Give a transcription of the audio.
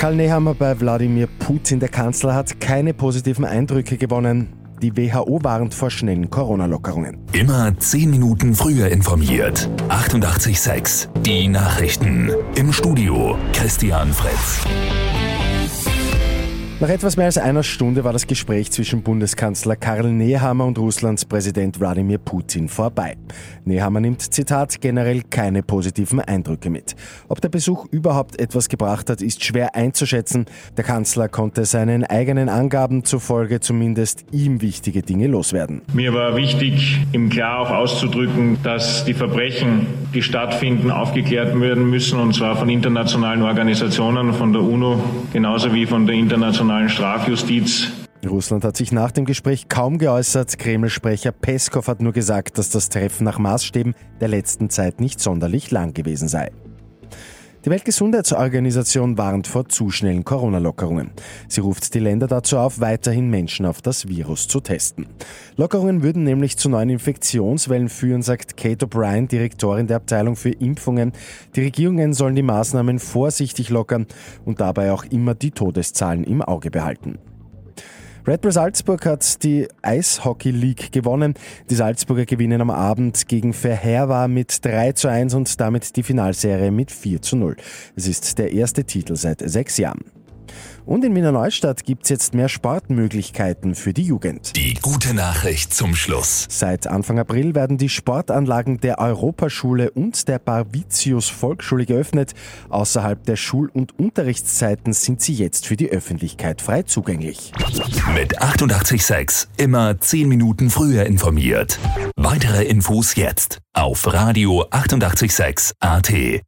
Karl Nehammer bei Wladimir Putin. Der Kanzler hat keine positiven Eindrücke gewonnen. Die WHO warnt vor schnellen Corona-Lockerungen. Immer 10 Minuten früher informiert. 88.6 Die Nachrichten. Im Studio Christian Fritz. Nach etwas mehr als einer Stunde war das Gespräch zwischen Bundeskanzler Karl Nehammer und Russlands Präsident Wladimir Putin vorbei. Nehammer nimmt, Zitat, generell keine positiven Eindrücke mit. Ob der Besuch überhaupt etwas gebracht hat, ist schwer einzuschätzen. Der Kanzler konnte seinen eigenen Angaben zufolge zumindest ihm wichtige Dinge loswerden. Mir war wichtig, ihm klar auch auszudrücken, dass die Verbrechen, die stattfinden, aufgeklärt werden müssen, und zwar von internationalen Organisationen, von der UNO, genauso wie von der internationalen internationalen Strafjustiz. Russland hat sich nach dem Gespräch kaum geäußert. Kreml-Sprecher Peskov hat nur gesagt, dass das Treffen nach Maßstäben der letzten Zeit nicht sonderlich lang gewesen sei. Die Weltgesundheitsorganisation warnt vor zu schnellen Corona-Lockerungen. Sie ruft die Länder dazu auf, weiterhin Menschen auf das Virus zu testen. Lockerungen würden nämlich zu neuen Infektionswellen führen, sagt Kate O'Brien, Direktorin der Abteilung für Impfungen. Die Regierungen sollen die Maßnahmen vorsichtig lockern und dabei auch immer die Todeszahlen im Auge behalten. Red Bull Salzburg hat die Eishockey League gewonnen. Die Salzburger gewinnen am Abend gegen Verherwa mit 3 zu 1 und damit die Finalserie mit 4 zu 0. Es ist der erste Titel seit sechs Jahren. Und in Wiener Neustadt gibt es jetzt mehr Sportmöglichkeiten für die Jugend. Die gute Nachricht zum Schluss. Seit Anfang April werden die Sportanlagen der Europaschule und der Barvitius Volksschule geöffnet. Außerhalb der Schul- und Unterrichtszeiten sind sie jetzt für die Öffentlichkeit frei zugänglich. Mit 886 immer 10 Minuten früher informiert. Weitere Infos jetzt auf Radio 886 AT.